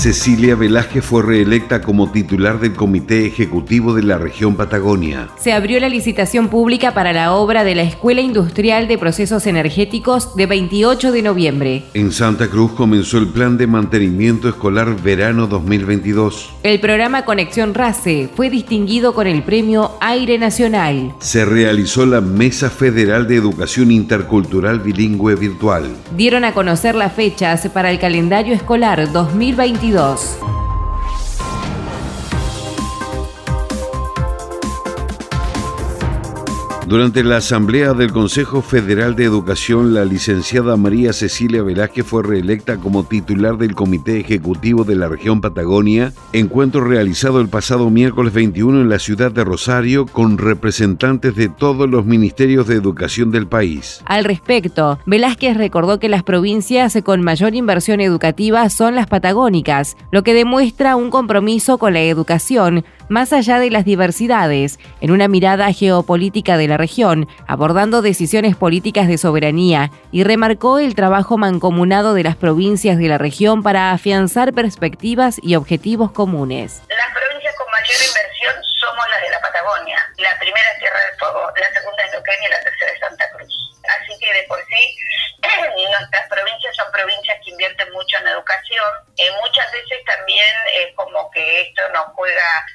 Cecilia Velázquez fue reelecta como titular del Comité Ejecutivo de la región Patagonia. Se abrió la licitación pública para la obra de la Escuela Industrial de Procesos Energéticos de 28 de noviembre. En Santa Cruz comenzó el plan de mantenimiento escolar verano 2022. El programa Conexión RACE fue distinguido con el premio Aire Nacional. Se realizó la Mesa Federal de Educación Intercultural Bilingüe Virtual. Dieron a conocer las fechas para el calendario escolar 2022 2022. Durante la asamblea del Consejo Federal de Educación, la licenciada María Cecilia Velázquez fue reelecta como titular del Comité Ejecutivo de la región Patagonia, encuentro realizado el pasado miércoles 21 en la ciudad de Rosario con representantes de todos los ministerios de educación del país. Al respecto, Velázquez recordó que las provincias con mayor inversión educativa son las patagónicas, lo que demuestra un compromiso con la educación más allá de las diversidades, en una mirada geopolítica de la región, abordando decisiones políticas de soberanía y remarcó el trabajo mancomunado de las provincias de la región para afianzar perspectivas y objetivos comunes. Las provincias con mayor inversión somos las de la Patagonia. La primera es Tierra del Fuego, la segunda es Neuquén y la tercera es Santa Cruz. Así que de por sí nuestras provincias son provincias que invierten mucho en educación. Eh, muchas veces también es como que esto nos juega,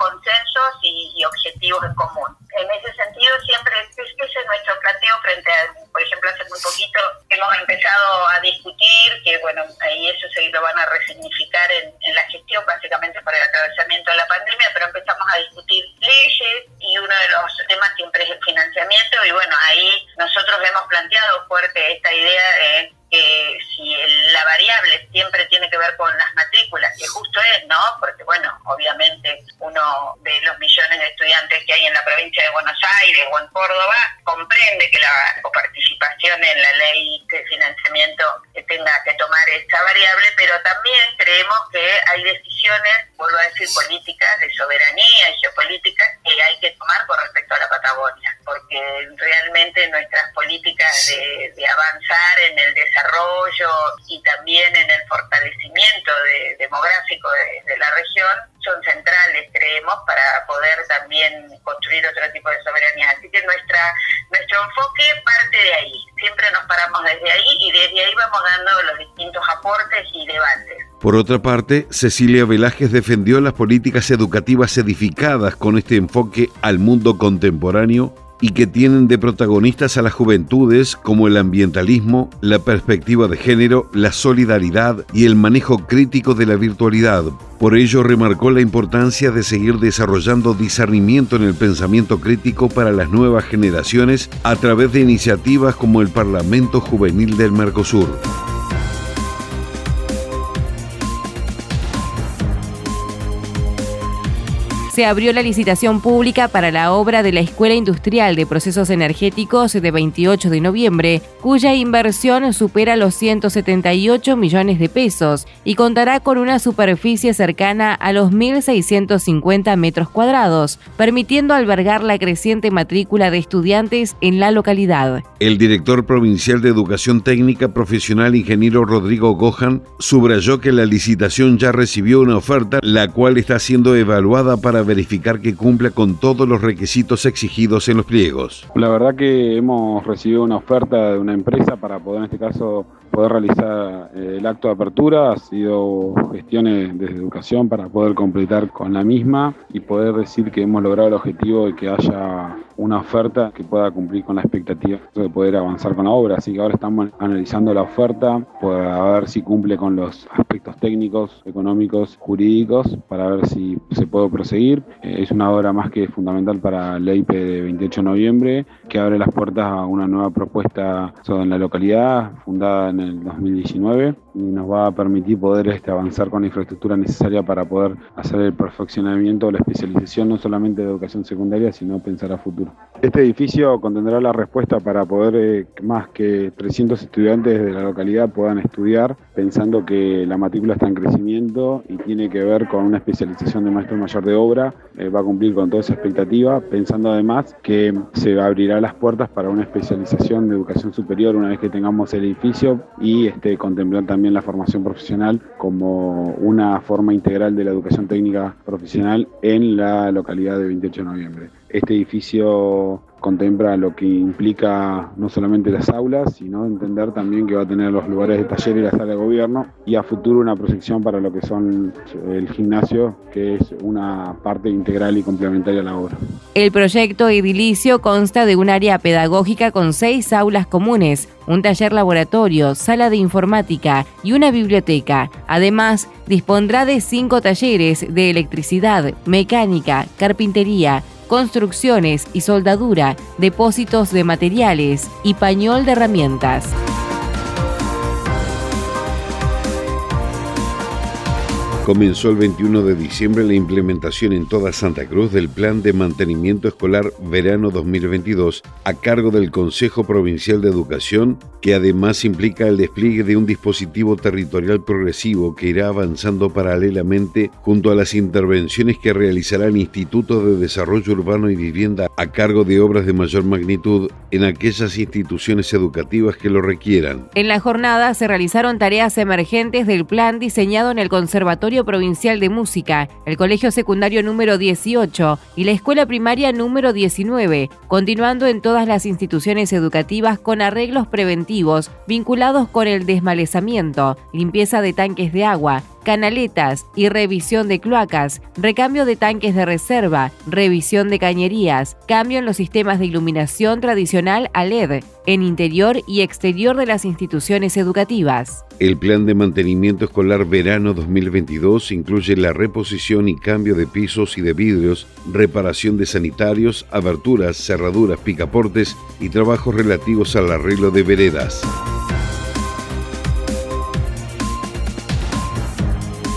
siempre Aires o en Córdoba comprende que la coparticipación en la ley de financiamiento tenga que tomar esta variable, pero también creemos que hay decisiones, vuelvo a decir, políticas, de soberanía y geopolíticas que hay que tomar con respecto a la Patagonia, porque realmente nuestras políticas de, de avanzar en el desarrollo desarrollo y también en el fortalecimiento demográfico de, la región son centrales, creemos, para poder también construir otro tipo de soberanía. Así que nuestra nuestro enfoque parte de ahí. Siempre nos paramos desde ahí y desde ahí vamos dando los distintos aportes y debates. Por otra parte, Cecilia Velázquez defendió las políticas educativas edificadas con este enfoque al mundo contemporáneo y que tienen de protagonistas a las juventudes como el ambientalismo, la perspectiva de género, la solidaridad y el manejo crítico de la virtualidad. Por ello remarcó la importancia de seguir desarrollando discernimiento en el pensamiento crítico para las nuevas generaciones a través de iniciativas como el Parlamento Juvenil del Mercosur. Se abrió la licitación pública para la obra de la Escuela Industrial de Procesos Energéticos de 28 de noviembre, cuya inversión supera los 178 millones de pesos y contará con una superficie cercana a los 1.650 metros cuadrados, permitiendo albergar la creciente matrícula de estudiantes en la localidad. El director provincial de Educación Técnica Profesional, ingeniero Rodrigo Gohan, subrayó que la licitación ya recibió una oferta, la cual está siendo evaluada para verificar que cumpla con todos los requisitos exigidos en los pliegos. La verdad que hemos recibido una oferta de una empresa para poder en este caso poder realizar eh, el acto de apertura, ha sido gestiones desde educación para poder completar con la misma y poder decir que hemos logrado el objetivo de que haya una oferta que pueda cumplir con la expectativa de poder avanzar con la obra. Así que ahora estamos analizando la oferta para ver si cumple con los aspectos técnicos, económicos, jurídicos, para ver si se puede proseguir. Eh, es una obra más que fundamental para la IP de 28 de noviembre, que abre las puertas a una nueva propuesta en la localidad, fundada en el 2019 y nos va a permitir poder este, avanzar con la infraestructura necesaria para poder hacer el perfeccionamiento la especialización no solamente de educación secundaria, sino pensar a futuro. Este edificio contendrá la respuesta para poder eh, más que 300 estudiantes de la localidad puedan estudiar, pensando que la matrícula está en crecimiento y tiene que ver con una especialización de maestro mayor de obra, eh, va a cumplir con toda esa expectativa, pensando además que se abrirá las puertas para una especialización de educación superior una vez que tengamos el edificio y este, contemplar también la formación profesional como una forma integral de la educación técnica profesional en la localidad de 28 de noviembre. Este edificio contempla lo que implica no solamente las aulas, sino entender también que va a tener los lugares de taller y la sala de gobierno y a futuro una proyección para lo que son el gimnasio, que es una parte integral y complementaria a la obra. El proyecto edilicio consta de un área pedagógica con seis aulas comunes, un taller laboratorio, sala de informática y una biblioteca. Además, dispondrá de cinco talleres de electricidad, mecánica, carpintería, construcciones y soldadura, depósitos de materiales y pañol de herramientas. Comenzó el 21 de diciembre la implementación en toda Santa Cruz del Plan de Mantenimiento Escolar Verano 2022 a cargo del Consejo Provincial de Educación, que además implica el despliegue de un dispositivo territorial progresivo que irá avanzando paralelamente junto a las intervenciones que realizará el Instituto de Desarrollo Urbano y Vivienda a cargo de obras de mayor magnitud en aquellas instituciones educativas que lo requieran. En la jornada se realizaron tareas emergentes del plan diseñado en el Conservatorio Provincial de Música, el Colegio Secundario número 18 y la Escuela Primaria número 19, continuando en todas las instituciones educativas con arreglos preventivos vinculados con el desmalezamiento, limpieza de tanques de agua, canaletas y revisión de cloacas, recambio de tanques de reserva, revisión de cañerías, cambio en los sistemas de iluminación tradicional a LED, en interior y exterior de las instituciones educativas. El plan de mantenimiento escolar verano 2022 incluye la reposición y cambio de pisos y de vidrios, reparación de sanitarios, aberturas, cerraduras, picaportes y trabajos relativos al arreglo de veredas.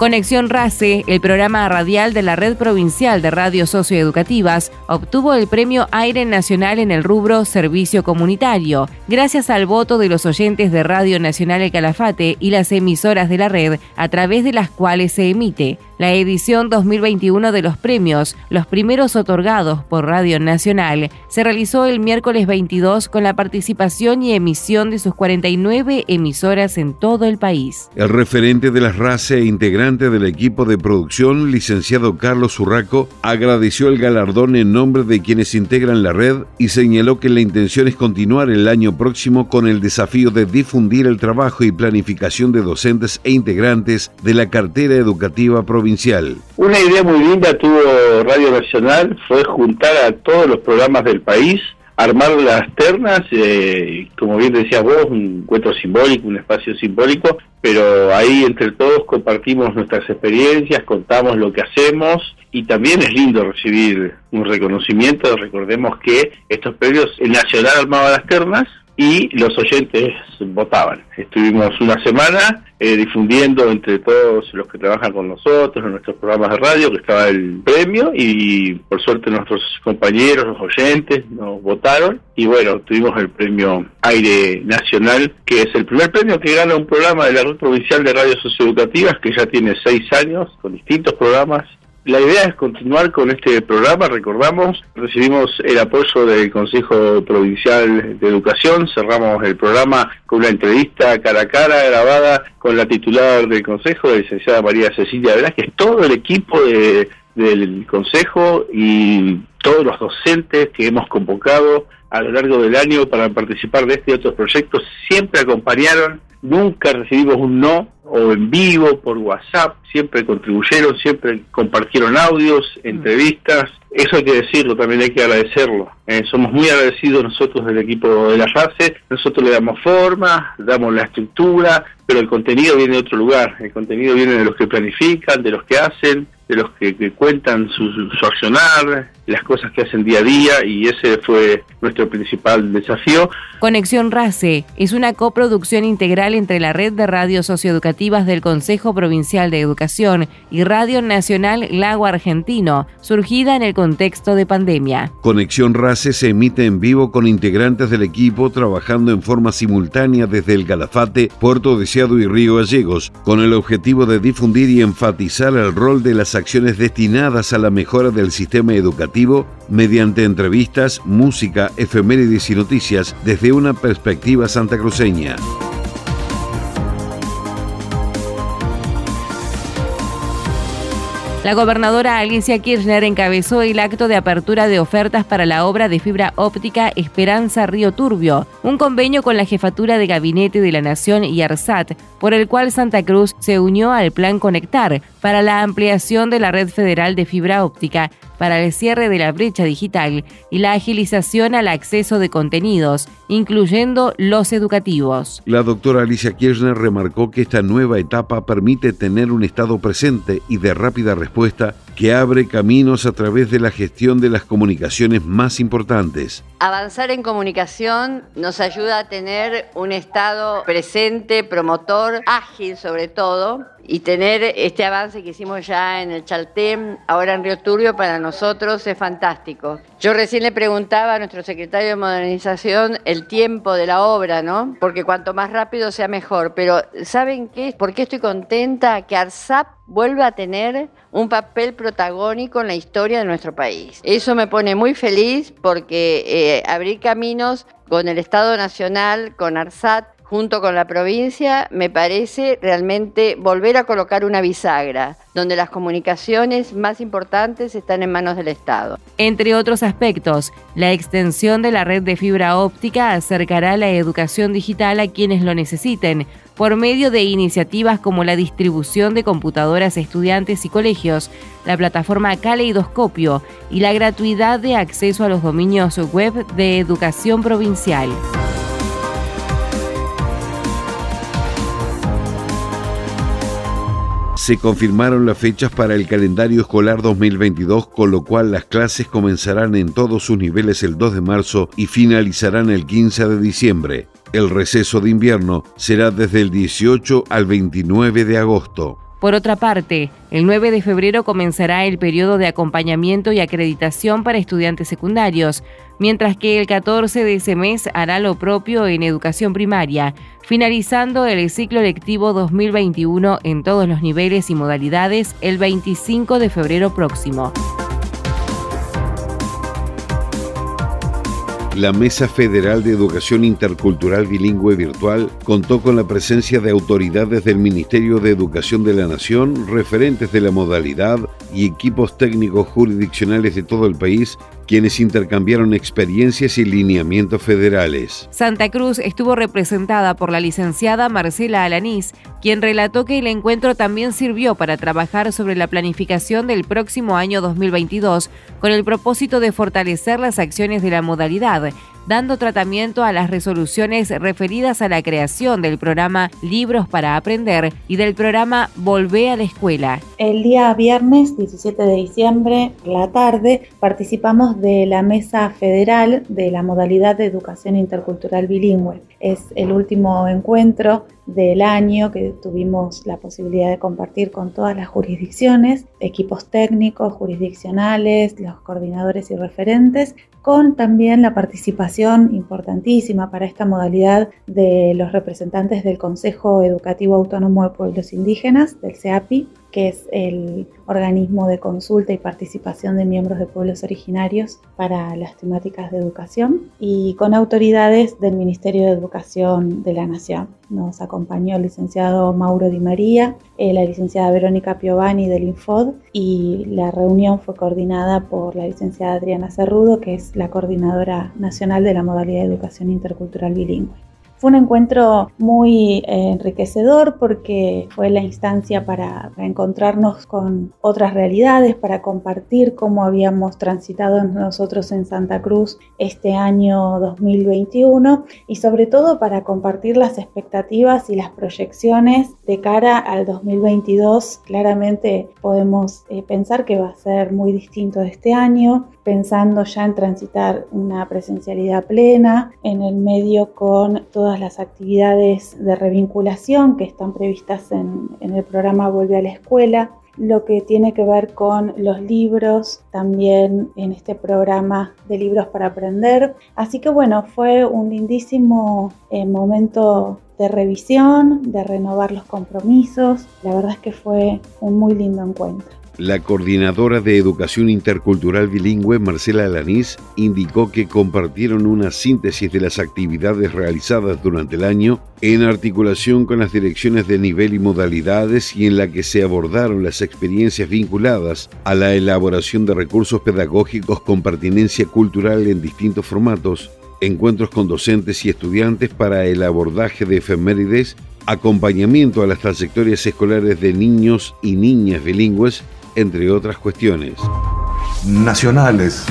Conexión RACE, el programa radial de la Red Provincial de Radios Socioeducativas, obtuvo el premio Aire Nacional en el rubro Servicio Comunitario, gracias al voto de los oyentes de Radio Nacional El Calafate y las emisoras de la red, a través de las cuales se emite. La edición 2021 de los premios, los primeros otorgados por Radio Nacional, se realizó el miércoles 22 con la participación y emisión de sus 49 emisoras en todo el país. El referente de las RACE e integrante del equipo de producción, licenciado Carlos Urraco, agradeció el galardón en nombre de quienes integran la red y señaló que la intención es continuar el año próximo con el desafío de difundir el trabajo y planificación de docentes e integrantes de la cartera educativa provincial una idea muy linda tuvo Radio Nacional, fue juntar a todos los programas del país, armar las ternas, eh, como bien decías vos, un encuentro simbólico, un espacio simbólico, pero ahí entre todos compartimos nuestras experiencias, contamos lo que hacemos y también es lindo recibir un reconocimiento. Recordemos que estos premios, el Nacional armaba las ternas, y los oyentes votaban. Estuvimos una semana eh, difundiendo entre todos los que trabajan con nosotros en nuestros programas de radio que estaba el premio y por suerte nuestros compañeros, los oyentes, nos votaron y bueno, tuvimos el premio Aire Nacional, que es el primer premio que gana un programa de la Red Provincial de Radios Socioeducativas que ya tiene seis años con distintos programas la idea es continuar con este programa. Recordamos, recibimos el apoyo del Consejo Provincial de Educación. Cerramos el programa con una entrevista cara a cara grabada con la titular del Consejo, la licenciada María Cecilia Velázquez. Todo el equipo de del Consejo y todos los docentes que hemos convocado a lo largo del año para participar de este y otros proyectos siempre acompañaron, nunca recibimos un no o en vivo por WhatsApp, siempre contribuyeron, siempre compartieron audios, entrevistas, eso hay que decirlo, también hay que agradecerlo. Eh, somos muy agradecidos nosotros del equipo de la RACE, nosotros le damos forma, damos la estructura, pero el contenido viene de otro lugar, el contenido viene de los que planifican, de los que hacen, de los que, cuentan su, su, accionar, las cosas que hacen día a día y ese fue nuestro principal desafío. Conexión RACE es una coproducción integral entre la red de radios socioeducativas del Consejo Provincial de Educación y Radio Nacional Lago Argentino, surgida en el contexto de pandemia. Conexión RACE se emite en vivo con integrantes del equipo trabajando en forma simultánea desde el Calafate, Puerto Deseado y Río Gallegos, con el objetivo de difundir y enfatizar el rol de las acciones destinadas a la mejora del sistema educativo mediante entrevistas, música, efemérides y noticias desde una perspectiva santacruceña. La gobernadora Alicia Kirchner encabezó el acto de apertura de ofertas para la obra de fibra óptica Esperanza Río Turbio, un convenio con la Jefatura de Gabinete de la Nación y ARSAT, por el cual Santa Cruz se unió al Plan Conectar para la ampliación de la red federal de fibra óptica para el cierre de la brecha digital y la agilización al acceso de contenidos, incluyendo los educativos. La doctora Alicia Kirchner remarcó que esta nueva etapa permite tener un Estado presente y de rápida respuesta que abre caminos a través de la gestión de las comunicaciones más importantes. Avanzar en comunicación nos ayuda a tener un Estado presente, promotor, ágil sobre todo, y tener este avance que hicimos ya en el Chaltén, ahora en Río Turbio, para nosotros es fantástico. Yo recién le preguntaba a nuestro secretario de Modernización el tiempo de la obra, ¿no? Porque cuanto más rápido sea mejor. Pero ¿saben qué? ¿Por qué estoy contenta? Que ARSAP vuelva a tener un papel protagónico en la historia de nuestro país. Eso me pone muy feliz porque eh, abrir caminos con el Estado Nacional, con ARSAT, junto con la provincia, me parece realmente volver a colocar una bisagra, donde las comunicaciones más importantes están en manos del Estado. Entre otros aspectos, la extensión de la red de fibra óptica acercará la educación digital a quienes lo necesiten, por medio de iniciativas como la distribución de computadoras a estudiantes y colegios, la plataforma Caleidoscopio y la gratuidad de acceso a los dominios web de educación provincial. Se confirmaron las fechas para el calendario escolar 2022, con lo cual las clases comenzarán en todos sus niveles el 2 de marzo y finalizarán el 15 de diciembre. El receso de invierno será desde el 18 al 29 de agosto. Por otra parte, el 9 de febrero comenzará el periodo de acompañamiento y acreditación para estudiantes secundarios, mientras que el 14 de ese mes hará lo propio en educación primaria, finalizando el ciclo lectivo 2021 en todos los niveles y modalidades el 25 de febrero próximo. La Mesa Federal de Educación Intercultural Bilingüe Virtual contó con la presencia de autoridades del Ministerio de Educación de la Nación, referentes de la modalidad y equipos técnicos jurisdiccionales de todo el país quienes intercambiaron experiencias y lineamientos federales. Santa Cruz estuvo representada por la licenciada Marcela Alanís, quien relató que el encuentro también sirvió para trabajar sobre la planificación del próximo año 2022 con el propósito de fortalecer las acciones de la modalidad dando tratamiento a las resoluciones referidas a la creación del programa Libros para Aprender y del programa Volvé a la Escuela. El día viernes 17 de diciembre, la tarde, participamos de la Mesa Federal de la modalidad de Educación Intercultural Bilingüe. Es el último encuentro del año que tuvimos la posibilidad de compartir con todas las jurisdicciones, equipos técnicos, jurisdiccionales, los coordinadores y referentes, con también la participación importantísima para esta modalidad de los representantes del Consejo Educativo Autónomo de Pueblos Indígenas, del CEAPI, que es el organismo de consulta y participación de miembros de pueblos originarios para las temáticas de educación, y con autoridades del Ministerio de Educación de la Nación. Nos acompañó el licenciado Mauro Di María, eh, la licenciada Verónica Piovani del Infod, y la reunión fue coordinada por la licenciada Adriana Cerrudo, que es la coordinadora nacional de la modalidad de educación intercultural bilingüe. Fue un encuentro muy eh, enriquecedor porque fue la instancia para, encontrarnos con otras realidades, para compartir cómo habíamos transitado nosotros en Santa Cruz este año 2021 y sobre todo para compartir las expectativas y las proyecciones de cara al 2022. Claramente podemos eh, pensar que va a ser muy distinto de este año, pensando ya en transitar una presencialidad plena en el medio con todas las actividades de revinculación que están previstas en, el programa Vuelve a la Escuela, lo que tiene que ver con los libros, también en este programa de libros para aprender. Así que bueno, fue un lindísimo eh, momento de revisión, de renovar los compromisos. La verdad es que fue un muy lindo encuentro. La coordinadora de Educación Intercultural Bilingüe, Marcela Alanís, indicó que compartieron una síntesis de las actividades realizadas durante el año en articulación con las direcciones de nivel y modalidades y en la que se abordaron las experiencias vinculadas a la elaboración de recursos pedagógicos con pertinencia cultural en distintos formatos, encuentros con docentes y estudiantes para el abordaje de efemérides acompañamiento a las trayectorias escolares de niños y niñas bilingües entre otras cuestiones. Nacionales.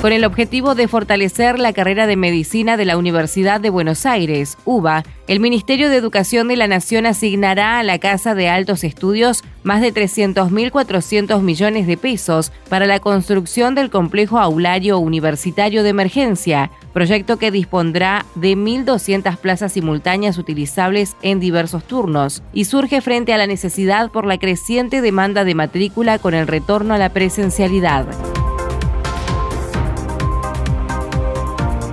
Con el objetivo de fortalecer la carrera de medicina de la Universidad de Buenos Aires, UBA, el Ministerio de Educación de la Nación asignará a la Casa de Altos Estudios más de 300.400 millones de pesos para la construcción del complejo aulario universitario de emergencia, proyecto que dispondrá de 1.200 plazas simultáneas utilizables en diversos turnos y surge frente a la necesidad por la creciente demanda de matrícula con el retorno a la presencialidad.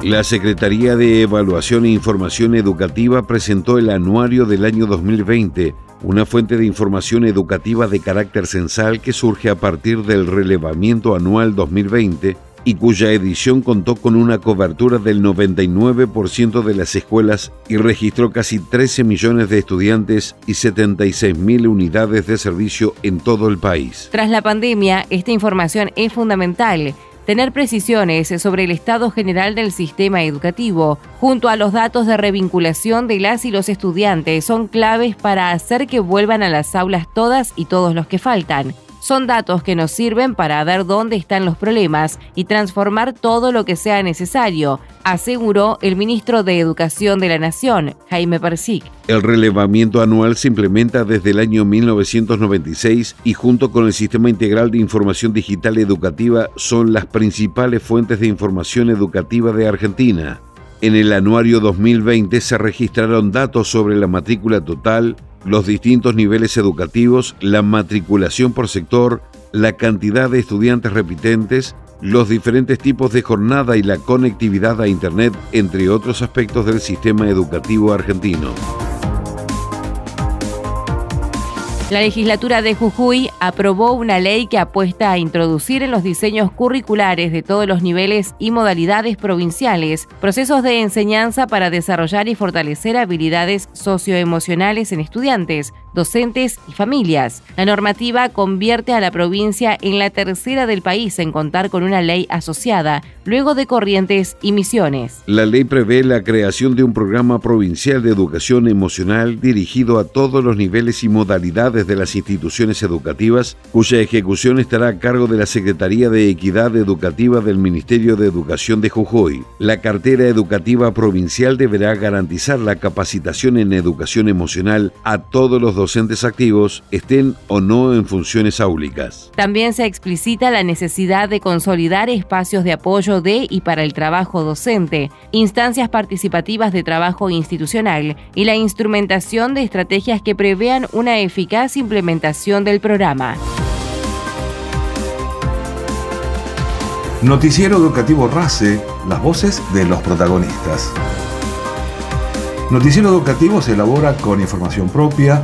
La Secretaría de Evaluación e Información Educativa presentó el anuario del año 2020, una fuente de información educativa de carácter censal que surge a partir del relevamiento anual 2020 y cuya edición contó con una cobertura del 99% de las escuelas y registró casi 13 millones de estudiantes y 76 mil unidades de servicio en todo el país. Tras la pandemia, esta información es fundamental. Tener precisiones sobre el estado general del sistema educativo, junto a los datos de revinculación de las y los estudiantes, son claves para hacer que vuelvan a las aulas todas y todos los que faltan. Son datos que nos sirven para ver dónde están los problemas y transformar todo lo que sea necesario, aseguró el ministro de Educación de la Nación, Jaime Persic. El relevamiento anual se implementa desde el año 1996 y junto con el Sistema Integral de Información Digital Educativa son las principales fuentes de información educativa de Argentina. En el anuario 2020 se registraron datos sobre la matrícula total, los distintos niveles educativos, la matriculación por sector, la cantidad de estudiantes repitentes, los diferentes tipos de jornada y la conectividad a Internet, entre otros aspectos del sistema educativo argentino. La legislatura de Jujuy aprobó una ley que apuesta a introducir en los diseños curriculares de todos los niveles y modalidades provinciales procesos de enseñanza para desarrollar y fortalecer habilidades socioemocionales en estudiantes, docentes y familias. La normativa convierte a la provincia en la tercera del país en contar con una ley asociada, luego de Corrientes y Misiones. La ley prevé la creación de un programa provincial de educación emocional dirigido a todos los niveles y modalidades de las instituciones educativas, cuya ejecución estará a cargo de la Secretaría de Equidad Educativa del Ministerio de Educación de Jujuy. La cartera educativa provincial deberá garantizar la capacitación en educación emocional a todos los docentes activos estén o no en funciones áulicas. También se explicita la necesidad de consolidar espacios de apoyo de y para el trabajo docente, instancias participativas de trabajo institucional y la instrumentación de estrategias que prevean una eficaz implementación del programa. Noticiero Educativo RACE, las voces de los protagonistas. Noticiero Educativo se elabora con información propia,